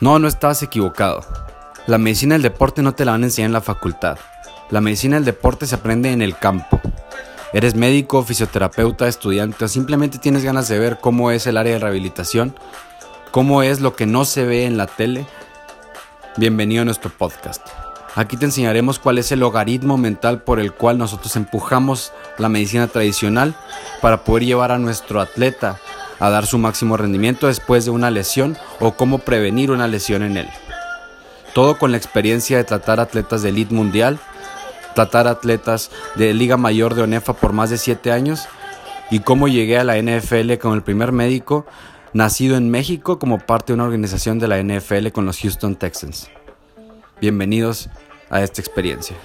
No, no estabas equivocado. La medicina del deporte no te la van a enseñar en la facultad. La medicina del deporte se aprende en el campo. Eres médico, fisioterapeuta, estudiante o simplemente tienes ganas de ver cómo es el área de rehabilitación, cómo es lo que no se ve en la tele. Bienvenido a nuestro podcast. Aquí te enseñaremos cuál es el logaritmo mental por el cual nosotros empujamos la medicina tradicional para poder llevar a nuestro atleta a dar su máximo rendimiento después de una lesión o cómo prevenir una lesión en él. Todo con la experiencia de tratar atletas de elite mundial, tratar atletas de Liga Mayor de ONEFA por más de 7 años y cómo llegué a la NFL como el primer médico nacido en México como parte de una organización de la NFL con los Houston Texans. Bienvenidos a esta experiencia.